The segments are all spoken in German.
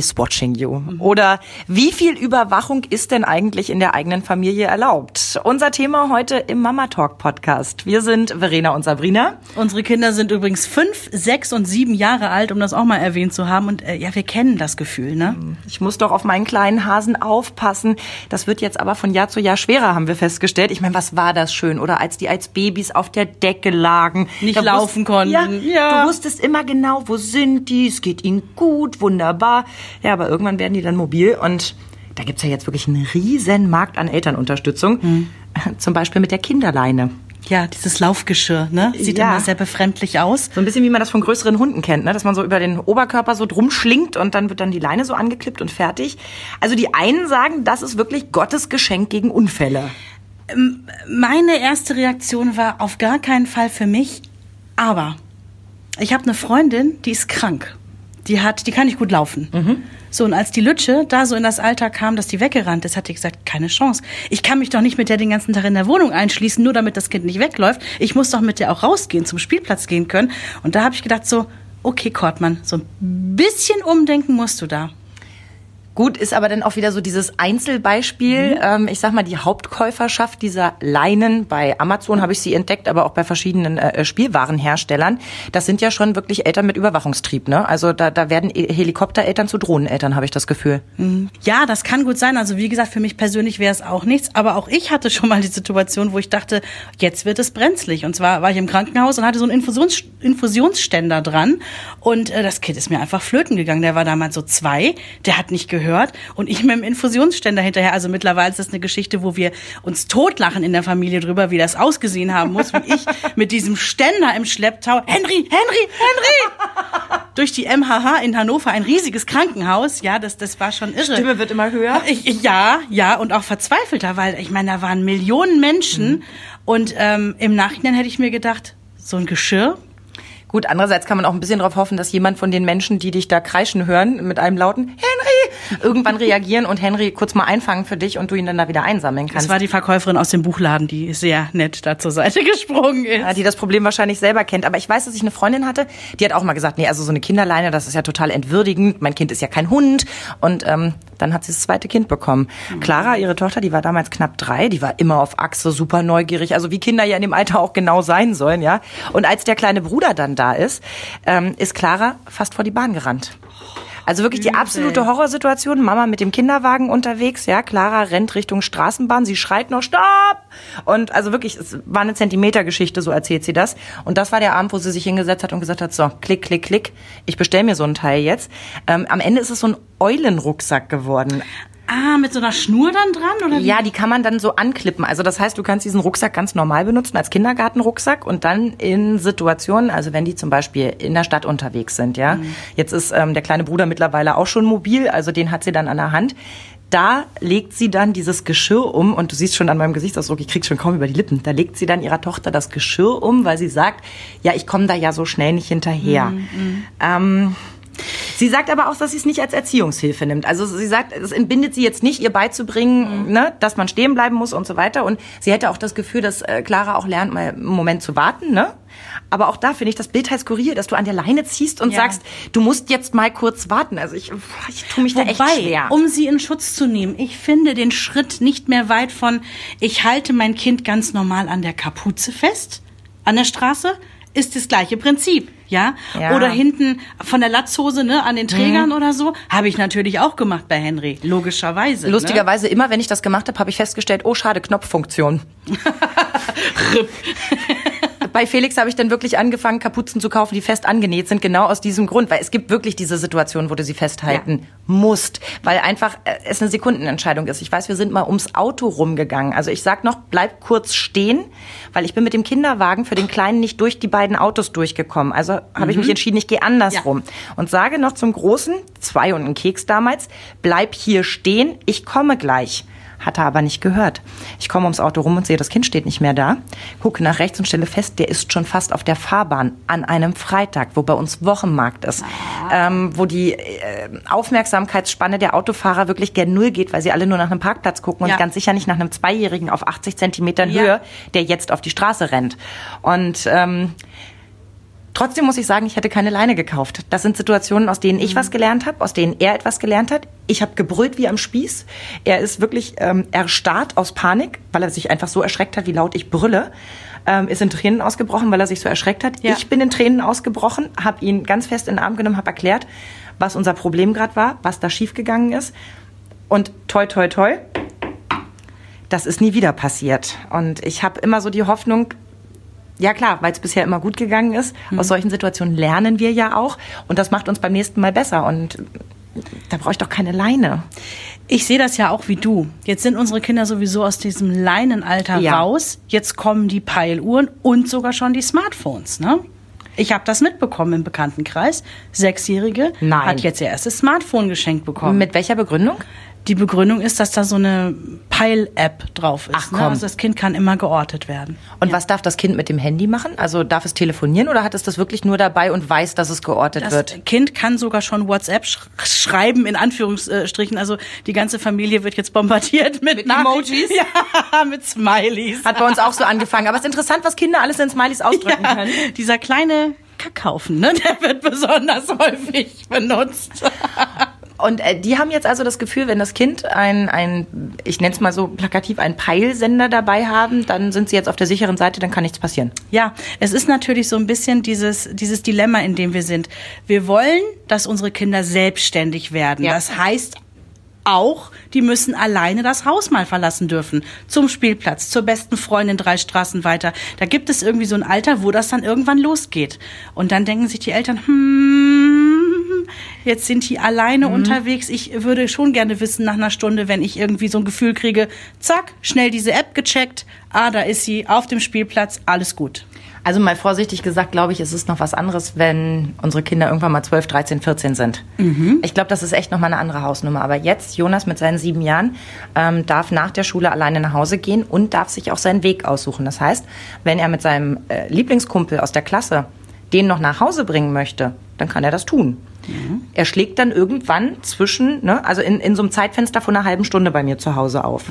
is watching you. Oder wie viel Überwachung ist denn eigentlich in der eigenen Familie erlaubt? Unser Thema heute im Mama Talk Podcast. Wir sind Verena und Sabrina. Unsere Kinder sind übrigens fünf, sechs und sieben Jahre alt, um das auch mal erwähnt zu haben. Und äh, ja, wir kennen das Gefühl, ne? Ich muss doch auf meinen kleinen Hasen aufpassen. Das wird jetzt aber von Jahr zu Jahr schwerer, haben wir festgestellt. Ich meine, was war das schön? Oder als die als Babys auf der Decke lagen. Nicht Da laufen wusst- konnten. Ja, Ja. Du wusstest immer genau, wo sind die? Es geht ihnen gut, wunderbar. Ja, aber irgendwann werden die dann mobil und da gibt's ja jetzt wirklich einen riesen Markt an Elternunterstützung. Hm. Zum Beispiel mit der Kinderleine. Ja, dieses Laufgeschirr, ne? Sieht Ja. immer sehr befremdlich aus. So ein bisschen wie man das von größeren Hunden kennt, ne? dass man so über den Oberkörper so drum schlingt und dann wird dann die Leine so angeklippt und fertig. Also die einen sagen, das ist wirklich Gottes Geschenk gegen Unfälle. Meine erste Reaktion war auf gar keinen Fall für mich, aber ich habe eine Freundin, die ist krank. Die hat, die kann nicht gut laufen. So, und als die Lütsche da so in das Alter kam, dass die weggerannt ist, hat die gesagt, keine Chance. Ich kann mich doch nicht mit der den ganzen Tag in der Wohnung einschließen, nur damit das Kind nicht wegläuft. Ich muss doch mit der auch rausgehen, zum Spielplatz gehen können. Und da habe ich gedacht so, okay, Kortmann, so ein bisschen umdenken musst du da. Gut, ist aber dann auch wieder so dieses Einzelbeispiel. Ähm, ich sag mal, die Hauptkäuferschaft dieser Leinen, bei Amazon habe ich sie entdeckt, aber auch bei verschiedenen äh, Spielwarenherstellern, das sind ja schon wirklich Eltern mit Überwachungstrieb. Ne? Also da, da werden E- Helikoptereltern zu Drohneneltern, habe ich das Gefühl. Ja, das kann gut sein. Also wie gesagt, für mich persönlich wäre es auch nichts. Aber auch ich hatte schon mal die Situation, wo ich dachte, jetzt wird es brenzlig. Und zwar war ich im Krankenhaus und hatte so einen Infusions Infusionsständer dran. Und äh, das Kind ist mir einfach flöten gegangen. Der war damals so zwei. Der hat nicht gehört. Und ich mit dem Infusionsständer hinterher. Also mittlerweile ist das eine Geschichte, wo wir uns totlachen in der Familie drüber, wie das ausgesehen haben muss. Wie ich mit diesem Ständer im Schlepptau, Henry, Henry, Henry! durch die MHH in Hannover, ein riesiges Krankenhaus. Ja, das, das war schon irre. Stimme wird immer höher. Ich, ja, ja, und auch verzweifelter, weil ich meine, da waren Millionen Menschen und ähm, im Nachhinein hätte ich mir gedacht, so ein Geschirr. Gut, andererseits kann man auch ein bisschen darauf hoffen, dass jemand von den Menschen, die dich da kreischen hören, mit einem lauten Henry, irgendwann reagieren und Henry kurz mal einfangen für dich und du ihn dann da wieder einsammeln kannst. Das war die Verkäuferin aus dem Buchladen, die sehr nett da zur Seite gesprungen ist. Ja, die das Problem wahrscheinlich selber kennt. Aber ich weiß, dass ich eine Freundin hatte, die hat auch mal gesagt, nee, also so eine Kinderleine, das ist ja total entwürdigend. Mein Kind ist ja kein Hund. Und ähm, dann hat sie das zweite Kind bekommen. Clara, ihre Tochter, die war damals knapp drei, die war immer auf Achse, super neugierig. Also wie Kinder ja in dem Alter auch genau sein sollen, ja. Und als der kleine Bruder dann da ist, ähm, ist Clara fast vor die Bahn gerannt. Also wirklich die absolute Horrorsituation. Mama mit dem Kinderwagen unterwegs, ja. Clara rennt Richtung Straßenbahn, sie schreit noch Stopp! Und also wirklich, es war eine Zentimetergeschichte, so erzählt sie das. Und das war der Abend, wo sie sich hingesetzt hat und gesagt hat, so, klick, klick, klick, ich bestell mir so ein Teil jetzt. Ähm, am Ende ist es so ein Eulenrucksack geworden. Ah, mit so einer Schnur dann dran? Oder wie? Ja, die kann man dann so anklippen. Also das heißt, du kannst diesen Rucksack ganz normal benutzen als Kindergartenrucksack und dann in Situationen, also wenn die zum Beispiel in der Stadt unterwegs sind, ja. Jetzt ist ähm, der kleine Bruder mittlerweile auch schon mobil, also den hat sie dann an der Hand. Da legt sie dann dieses Geschirr um und du siehst schon an meinem Gesichtsausdruck, ich krieg's schon kaum über die Lippen. Da legt sie dann ihrer Tochter das Geschirr um, weil sie sagt, ja, ich komme da ja so schnell nicht hinterher. Ähm, Sie sagt aber auch, dass sie es nicht als Erziehungshilfe nimmt. Also sie sagt, es entbindet sie jetzt nicht, ihr beizubringen, ne, dass man stehen bleiben muss und so weiter. Und sie hätte auch das Gefühl, dass äh, Clara auch lernt, mal einen Moment zu warten. Ne? Aber auch da finde ich das Bild halt skurril, dass du an der Leine ziehst und Ja. sagst, du musst jetzt mal kurz warten. Also ich, ich tue mich da echt Wobei, schwer. um sie in Schutz zu nehmen, ich finde den Schritt nicht mehr weit von, ich halte mein Kind ganz normal an der Kapuze fest, an der Straße, ist das gleiche Prinzip, ja? Ja. Oder hinten von der Latzhose, ne, an den Trägern oder so, habe ich natürlich auch gemacht bei Henry, logischerweise. Ne? Lustigerweise immer, wenn ich das gemacht habe, habe ich festgestellt, oh schade, Knopffunktion. Bei Felix habe ich dann wirklich angefangen, Kapuzen zu kaufen, die fest angenäht sind, genau aus diesem Grund, weil es gibt wirklich diese Situation, wo du sie festhalten musst, weil einfach äh, es eine Sekundenentscheidung ist. Ich weiß, wir sind mal ums Auto rumgegangen. Also ich sag noch, bleib kurz stehen, weil ich bin mit dem Kinderwagen für den Kleinen nicht durch die beiden Autos durchgekommen. Also habe ich mich entschieden, ich gehe andersrum und sage noch zum Großen, zwei und einen Keks damals, bleib hier stehen, ich komme gleich. Hat er aber nicht gehört. Ich komme ums Auto rum und sehe, das Kind steht nicht mehr da. Gucke nach rechts und stelle fest, der ist schon fast auf der Fahrbahn an einem Freitag, wo bei uns Wochenmarkt ist, ähm, wo die äh, Aufmerksamkeitsspanne der Autofahrer wirklich gern null geht, weil sie alle nur nach einem Parkplatz gucken Ja. und ganz sicher nicht nach einem Zweijährigen auf 80 Zentimetern Ja. Höhe, der jetzt auf die Straße rennt. Und ähm, Trotzdem muss ich sagen, ich hätte keine Leine gekauft. Das sind Situationen, aus denen ich was gelernt habe, aus denen er etwas gelernt hat. Ich habe gebrüllt wie am Spieß. Er ist wirklich ähm, erstarrt aus Panik, weil er sich einfach so erschreckt hat, wie laut ich brülle. Ähm, ist in Tränen ausgebrochen, weil er sich so erschreckt hat. Ja. Ich bin in Tränen ausgebrochen, habe ihn ganz fest in den Arm genommen, habe erklärt, was unser Problem gerade war, was da schiefgegangen ist. Und toi, toi, toi, das ist nie wieder passiert. Und ich habe immer so die Hoffnung, ja klar, weil es bisher immer gut gegangen ist. Aus solchen Situationen lernen wir ja auch und das macht uns beim nächsten Mal besser und da brauche ich doch keine Leine. Ich sehe das ja auch wie du. Jetzt sind unsere Kinder sowieso aus diesem Leinenalter Ja. raus. Jetzt kommen die Peiluhren und sogar schon die Smartphones, ne? Ich habe das mitbekommen im Bekanntenkreis. Sechsjährige Nein. hat jetzt ihr erstes Smartphone geschenkt bekommen. Mit welcher Begründung? Die Begründung ist, dass da so eine Peil-App drauf ist. Ach, Ne? komm. Also das Kind kann immer geortet werden. Und was darf das Kind mit dem Handy machen? Also darf es telefonieren oder hat es das wirklich nur dabei und weiß, dass es geortet Das wird? Kind kann sogar schon WhatsApp sch schreiben, in Anführungsstrichen. Also die ganze Familie wird jetzt bombardiert mit, Mit. Emojis? Ja, mit Smileys. Hat bei uns auch so angefangen. Aber es ist interessant, was Kinder alles in Smileys ausdrücken ja, können. dieser kleine Kackhaufen, ne, der wird besonders häufig benutzt. Und äh, die haben jetzt also das Gefühl, wenn das Kind ein, ein ich nenne es mal so plakativ, einen Peilsender dabei haben, dann sind sie jetzt auf der sicheren Seite, dann kann nichts passieren. Ja, es ist natürlich so ein bisschen dieses, dieses Dilemma, in dem wir sind. Wir wollen, dass unsere Kinder selbstständig werden. Ja. Das heißt auch, die müssen alleine das Haus mal verlassen dürfen. Zum Spielplatz, zur besten Freundin drei Straßen weiter. Da gibt es irgendwie so ein Alter, wo das dann irgendwann losgeht. Und dann denken sich die Eltern, hm, jetzt sind die alleine unterwegs. Ich würde schon gerne wissen nach einer Stunde, wenn ich irgendwie so ein Gefühl kriege, zack, schnell diese App gecheckt. Ah, da ist sie auf dem Spielplatz, alles gut. Also mal vorsichtig gesagt, glaube ich, es ist noch was anderes, wenn unsere Kinder irgendwann mal 12, 13, 14 sind. Ich glaube, das ist echt noch mal eine andere Hausnummer. Aber jetzt, Jonas mit seinen sieben Jahren, ähm, darf nach der Schule alleine nach Hause gehen und darf sich auch seinen Weg aussuchen. Das heißt, wenn er mit seinem äh, Lieblingskumpel aus der Klasse den noch nach Hause bringen möchte, dann kann er das tun. Er schlägt dann irgendwann zwischen, ne, also in, in so einem Zeitfenster von einer halben Stunde bei mir zu Hause auf.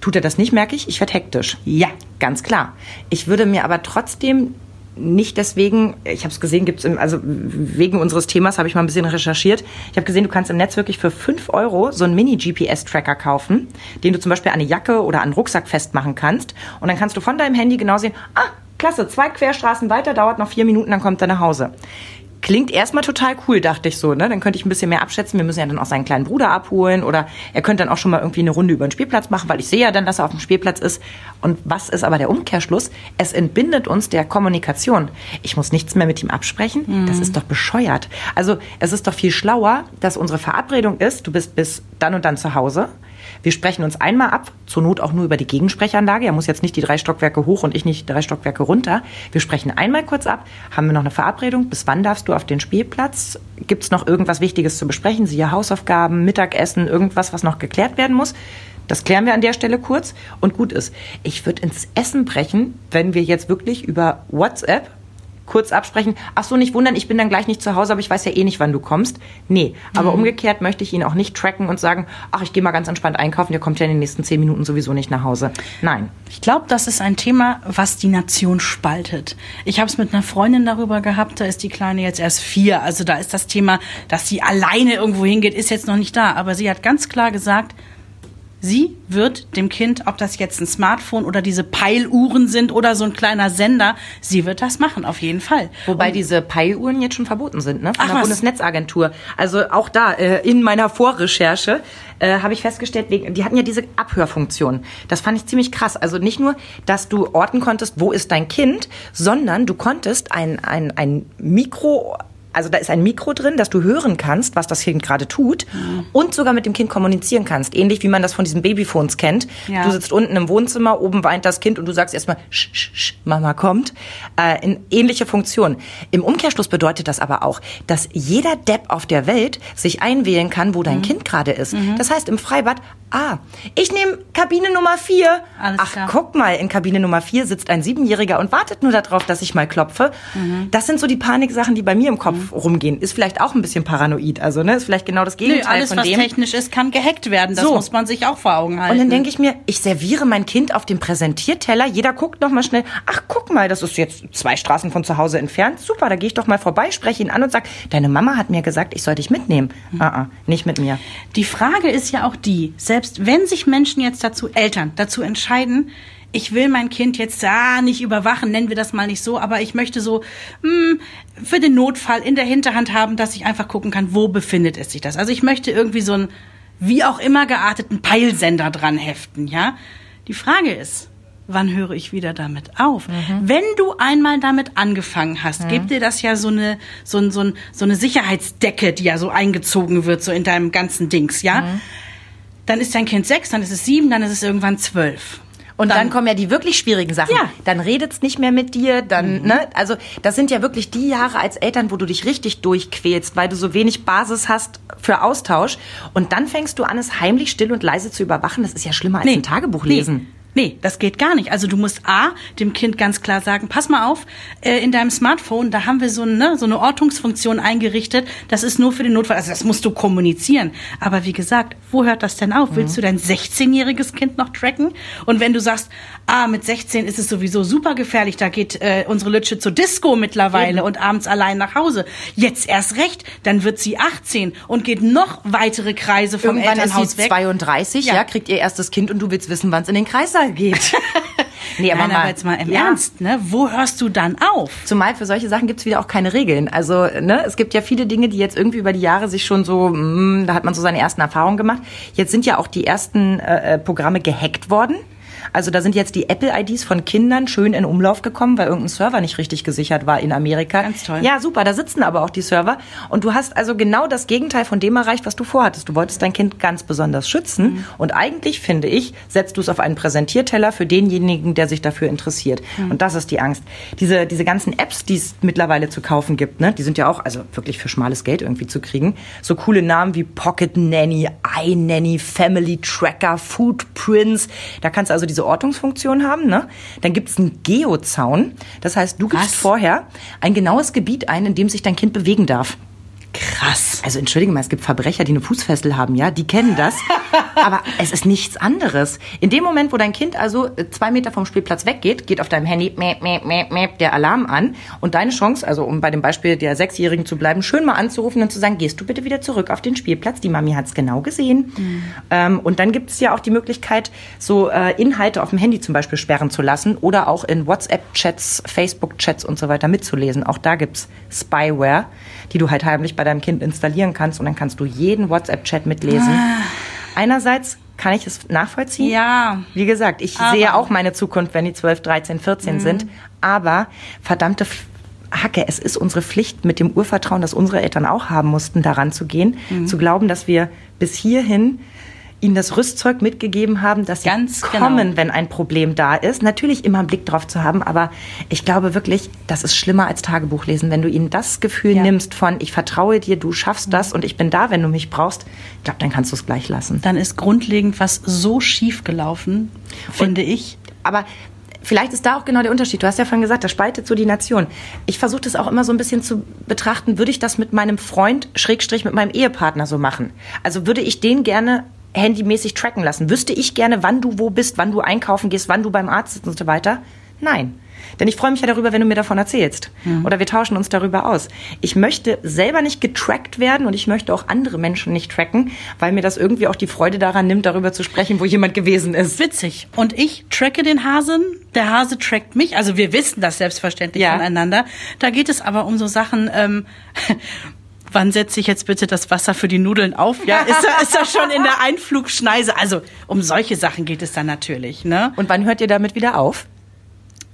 Tut er das nicht, merke ich, ich werde hektisch. Ja. Ganz klar. Ich würde mir aber trotzdem nicht deswegen, ich habe es gesehen, gibt's im, also wegen unseres Themas habe ich mal ein bisschen recherchiert. Ich habe gesehen, du kannst im Netz wirklich für 5 Euro so einen Mini-GPS-Tracker kaufen, den du zum Beispiel an eine Jacke oder an einen Rucksack festmachen kannst. Und dann kannst du von deinem Handy genau sehen, ah, klasse, zwei Querstraßen weiter, dauert noch vier Minuten, dann kommt er nach Hause. Klingt erstmal total cool, dachte ich so. Ne? Dann könnte ich ein bisschen mehr abschätzen. Wir müssen ja dann auch seinen kleinen Bruder abholen oder er könnte dann auch schon mal irgendwie eine Runde über den Spielplatz machen, weil ich sehe ja dann, dass er auf dem Spielplatz ist. Und was ist aber der Umkehrschluss? Es entbindet uns der Kommunikation. Ich muss nichts mehr mit ihm absprechen. Das ist doch bescheuert. Also es ist doch viel schlauer, dass unsere Verabredung ist, du bist bis dann und dann zu Hause. Wir sprechen uns einmal ab, zur Not auch nur über die Gegensprechanlage. Er muss jetzt nicht die drei Stockwerke hoch und ich nicht drei Stockwerke runter. Wir sprechen einmal kurz ab. Haben wir noch eine Verabredung? Bis wann darfst du auf den Spielplatz? Gibt es noch irgendwas Wichtiges zu besprechen? Siehe Hausaufgaben, Mittagessen, irgendwas, was noch geklärt werden muss? Das klären wir an der Stelle kurz und gut ist. Ich würde ins Essen brechen, wenn wir jetzt wirklich über WhatsApp kurz absprechen. Ach so, nicht wundern, ich bin dann gleich nicht zu Hause, aber ich weiß ja eh nicht, wann du kommst. Nee, aber umgekehrt möchte ich ihn auch nicht tracken und sagen, ach, ich gehe mal ganz entspannt einkaufen, der kommt ja in den nächsten zehn Minuten sowieso nicht nach Hause. Nein. Ich glaube, das ist ein Thema, was die Nation spaltet. Ich habe es mit einer Freundin darüber gehabt, da ist die Kleine jetzt erst vier. Also da ist das Thema, dass sie alleine irgendwo hingeht, ist jetzt noch nicht da. Aber sie hat ganz klar gesagt, sie wird dem Kind, ob das jetzt ein Smartphone oder diese Peiluhren sind oder so ein kleiner Sender, sie wird das machen, auf jeden Fall. Wobei diese Peiluhren jetzt schon verboten sind, ne? Von Ach, der was? Bundesnetzagentur. Also auch da, äh, in meiner Vorrecherche, äh, habe ich festgestellt, wegen, die hatten ja diese Abhörfunktion. Das fand ich ziemlich krass. Also nicht nur, dass du orten konntest, wo ist dein Kind, sondern du konntest ein, ein, ein Mikro also da ist ein Mikro drin, dass du hören kannst, was das Kind gerade tut und sogar mit dem Kind kommunizieren kannst. Ähnlich wie man das von diesen Babyphones kennt. Ja. Du sitzt unten im Wohnzimmer, oben weint das Kind und du sagst erstmal sch, sch, sch, Mama kommt, äh, in ähnliche Funktion. Im Umkehrschluss bedeutet das aber auch, dass jeder Depp auf der Welt sich einwählen kann, wo dein mhm. Kind gerade ist. Mhm. Das heißt, im Freibad, ah, ich nehme Kabine Nummer vier. Alles Ach, klar. guck mal, in Kabine Nummer vier sitzt ein Siebenjähriger und wartet nur darauf, dass ich mal klopfe. Mhm. Das sind so die Paniksachen, die bei mir im Kopf rumgehen. Ist vielleicht auch ein bisschen paranoid, also ne, ist vielleicht genau das Gegenteil Nö, alles, von dem. Alles, was technisch ist, kann gehackt werden. Das so. muss man sich auch vor Augen halten. Und dann denke ich mir, ich serviere mein Kind auf dem Präsentierteller. Jeder guckt noch mal schnell. Ach, guck mal, das ist jetzt zwei Straßen von zu Hause entfernt. Super, da gehe ich doch mal vorbei, spreche ihn an und sage, deine Mama hat mir gesagt, ich soll dich mitnehmen. Mhm. Uh -uh, nicht mit mir. Die Frage ist ja auch die, selbst wenn sich Menschen jetzt dazu, Eltern, dazu entscheiden, ich will mein Kind jetzt ah, nicht überwachen, nennen wir das mal nicht so, aber ich möchte so mh, hm, für den Notfall in der Hinterhand haben, dass ich einfach gucken kann, wo befindet es sich das. Also ich möchte irgendwie so einen wie auch immer gearteten Peilsender dran heften, ja. Die Frage ist, wann höre ich wieder damit auf? Mhm. Wenn du einmal damit angefangen hast, mhm. gibt dir das ja so eine, so, so, so eine Sicherheitsdecke, die ja so eingezogen wird, so in deinem ganzen Dings, ja? Mhm. Dann ist dein Kind sechs, dann ist es sieben, dann ist es irgendwann zwölf. Und dann, dann, kommen ja die wirklich schwierigen Sachen. Ja. Dann redet's nicht mehr mit dir, dann, mhm. ne? Also, das sind ja wirklich die Jahre als Eltern, wo du dich richtig durchquälst, weil du so wenig Basis hast für Austausch. Und dann fängst du an, es heimlich still und leise zu überwachen. Das ist ja schlimmer als nee. ein Tagebuch lesen. Nee. Nee, das geht gar nicht. Also du musst A, dem Kind ganz klar sagen, pass mal auf, äh, in deinem Smartphone, da haben wir so, ne, so eine Ortungsfunktion eingerichtet, das ist nur für den Notfall, also das musst du kommunizieren. Aber wie gesagt, wo hört das denn auf? Mhm. Willst du dein 16-jähriges Kind noch tracken? Und wenn du sagst, ah, mit 16 ist es sowieso super gefährlich, da geht äh, unsere Lütsche zur Disco mittlerweile Eben. und abends allein nach Hause. Jetzt erst recht, dann wird sie 18 und geht noch weitere Kreise vom Irgendwann Elternhaus ist sie weg. 32, ja. ja, kriegt ihr erstes Kind und du willst wissen, wann es in den Kreissaal geht. nee, aber, Nein, mal, aber jetzt mal im ja. Ernst, ne? Wo hörst du dann auf? Zumal für solche Sachen gibt's wieder auch keine Regeln. Also, ne, es gibt ja viele Dinge, die jetzt irgendwie über die Jahre sich schon so, mh, mm, da hat man so seine ersten Erfahrungen gemacht. Jetzt sind ja auch die ersten äh, äh Programme gehackt worden. Also da sind jetzt die Apple-IDs von Kindern schön in Umlauf gekommen, weil irgendein Server nicht richtig gesichert war in Amerika. Ganz toll. Ja, super, da sitzen aber auch die Server. Und du hast also genau das Gegenteil von dem erreicht, was du vorhattest. Du wolltest dein Kind ganz besonders schützen. Mhm. Und eigentlich, finde ich, setzt du es auf einen Präsentierteller für denjenigen, der sich dafür interessiert. Mhm. Und das ist die Angst. Diese, diese ganzen Apps, die es mittlerweile zu kaufen gibt, ne, die sind ja auch also wirklich für schmales Geld irgendwie zu kriegen. So coole Namen wie Pocket Nanny, iNanny, Family Tracker, Footprints. Da kannst du also diese Ortungsfunktion haben. Ne? Dann gibt es einen Geozaun. Das heißt, du gibst Was? vorher ein genaues Gebiet ein, in dem sich dein Kind bewegen darf. Krass. Also entschuldige mal, es gibt Verbrecher, die eine Fußfessel haben, ja, die kennen das. aber es ist nichts anderes. In dem Moment, wo dein Kind also äh, zwei Meter vom Spielplatz weggeht, geht auf deinem Handy mäh, mäh, mäh, mäh, der Alarm an und deine Chance, also um bei dem Beispiel der Sechsjährigen zu bleiben, schön mal anzurufen und zu sagen, gehst du bitte wieder zurück auf den Spielplatz, die Mami hat's genau gesehen. Mhm. Ähm, und dann gibt es ja auch die Möglichkeit, so äh, Inhalte auf dem Handy zum Beispiel sperren zu lassen oder auch in WhatsApp-Chats, Facebook-Chats und so weiter mitzulesen. Auch da gibt's Spyware, die du halt heimlich bei deinem Kind installieren kannst und dann kannst du jeden WhatsApp-Chat mitlesen. Ah. Einerseits kann ich es nachvollziehen. Ja. Wie gesagt, ich aber. sehe auch meine Zukunft, wenn die 12, 13, 14 mhm. sind. Aber verdammte Hacke, es ist unsere Pflicht mit dem Urvertrauen, das unsere Eltern auch haben mussten, daran zu gehen, mhm. zu glauben, dass wir bis hierhin ihnen das Rüstzeug mitgegeben haben, dass sie Ganz kommen, genau. wenn ein Problem da ist. Natürlich immer einen Blick drauf zu haben, aber ich glaube wirklich, das ist schlimmer als Tagebuchlesen. Wenn du ihnen das Gefühl ja. nimmst von, ich vertraue dir, du schaffst das und ich bin da, wenn du mich brauchst, ich glaube, dann kannst du es gleich lassen. Dann ist grundlegend was so schief gelaufen, finde und, ich. Aber vielleicht ist da auch genau der Unterschied. Du hast ja vorhin gesagt, das spaltet so die Nation. Ich versuche das auch immer so ein bisschen zu betrachten, würde ich das mit meinem Freund, Schrägstrich mit meinem Ehepartner so machen? Also würde ich den gerne handymäßig tracken lassen. Wüsste ich gerne, wann du wo bist, wann du einkaufen gehst, wann du beim Arzt sitzt und so weiter? Nein. Denn ich freue mich ja darüber, wenn du mir davon erzählst. Mhm. Oder wir tauschen uns darüber aus. Ich möchte selber nicht getrackt werden und ich möchte auch andere Menschen nicht tracken, weil mir das irgendwie auch die Freude daran nimmt, darüber zu sprechen, wo jemand gewesen ist. Witzig. Und ich tracke den Hasen, der Hase trackt mich. Also wir wissen das selbstverständlich ja. voneinander. Da geht es aber um so Sachen, ähm, wann setze ich jetzt bitte das Wasser für die Nudeln auf? Ja, ist er, ist er schon in der Einflugschneise? Also um solche Sachen geht es dann natürlich. Ne? Und wann hört ihr damit wieder auf?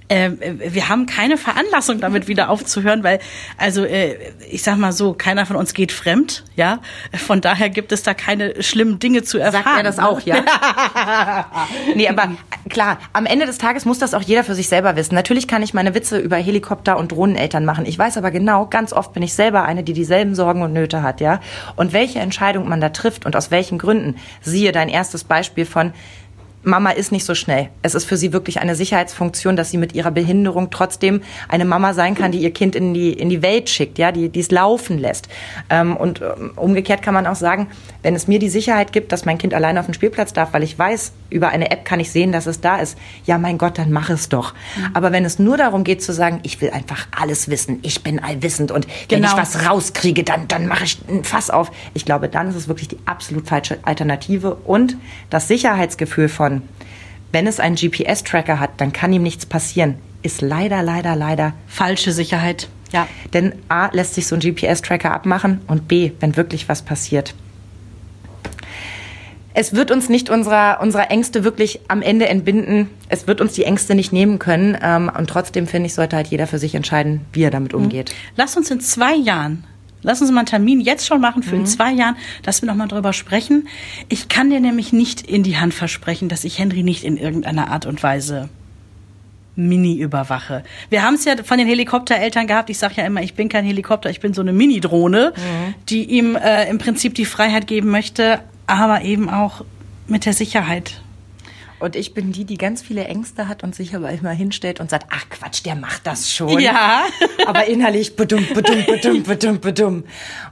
Äh, wir haben keine Veranlassung, damit wieder aufzuhören, weil, also äh, ich sag mal so, keiner von uns geht fremd, ja. Von daher gibt es da keine schlimmen Dinge zu erfahren. Sagt er das auch, ja? nee, aber klar, am Ende des Tages muss das auch jeder für sich selber wissen. Natürlich kann ich meine Witze über Helikopter und Drohneneltern machen. Ich weiß aber genau, ganz oft bin ich selber eine, die dieselben Sorgen und Nöte hat, ja. Und welche Entscheidung man da trifft und aus welchen Gründen. Siehe dein erstes Beispiel von, Mama ist nicht so schnell. Es ist für sie wirklich eine Sicherheitsfunktion, dass sie mit ihrer Behinderung trotzdem eine Mama sein kann, die ihr Kind in die, in die Welt schickt, ja, die, die es laufen lässt. Ähm, und ähm, umgekehrt kann man auch sagen, wenn es mir die Sicherheit gibt, dass mein Kind alleine auf den Spielplatz darf, weil ich weiß, über eine App kann ich sehen, dass es da ist, ja, mein Gott, dann mach es doch. Mhm. Aber wenn es nur darum geht zu sagen, ich will einfach alles wissen, ich bin allwissend und wenn genau. ich was rauskriege, dann, dann mache ich ein Fass auf. Ich glaube, dann ist es wirklich die absolut falsche Alternative und das Sicherheitsgefühl von. Wenn es einen GPS-Tracker hat, dann kann ihm nichts passieren. Ist leider, leider, leider falsche Sicherheit. Ja. Denn A lässt sich so ein GPS-Tracker abmachen und B, wenn wirklich was passiert. Es wird uns nicht unserer, unserer Ängste wirklich am Ende entbinden. Es wird uns die Ängste nicht nehmen können. Ähm, und trotzdem finde ich, sollte halt jeder für sich entscheiden, wie er damit umgeht. Lass uns in zwei Jahren Lass uns mal einen Termin jetzt schon machen für mhm. in zwei Jahren, dass wir nochmal drüber sprechen. Ich kann dir nämlich nicht in die Hand versprechen, dass ich Henry nicht in irgendeiner Art und Weise Mini überwache. Wir haben es ja von den Helikoptereltern gehabt. Ich sage ja immer, ich bin kein Helikopter, ich bin so eine Mini-Drohne, mhm. die ihm äh, im Prinzip die Freiheit geben möchte, aber eben auch mit der Sicherheit. Und ich bin die, die ganz viele Ängste hat und sich aber immer hinstellt und sagt, ach Quatsch, der macht das schon. Ja. aber innerlich bedum, bedum, bedum, bedum, bedum.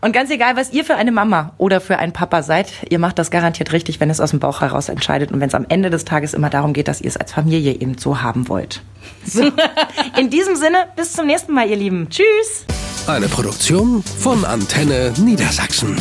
Und ganz egal, was ihr für eine Mama oder für einen Papa seid, ihr macht das garantiert richtig, wenn es aus dem Bauch heraus entscheidet und wenn es am Ende des Tages immer darum geht, dass ihr es als Familie eben so haben wollt. So. In diesem Sinne, bis zum nächsten Mal, ihr Lieben. Tschüss. Eine Produktion von Antenne Niedersachsen.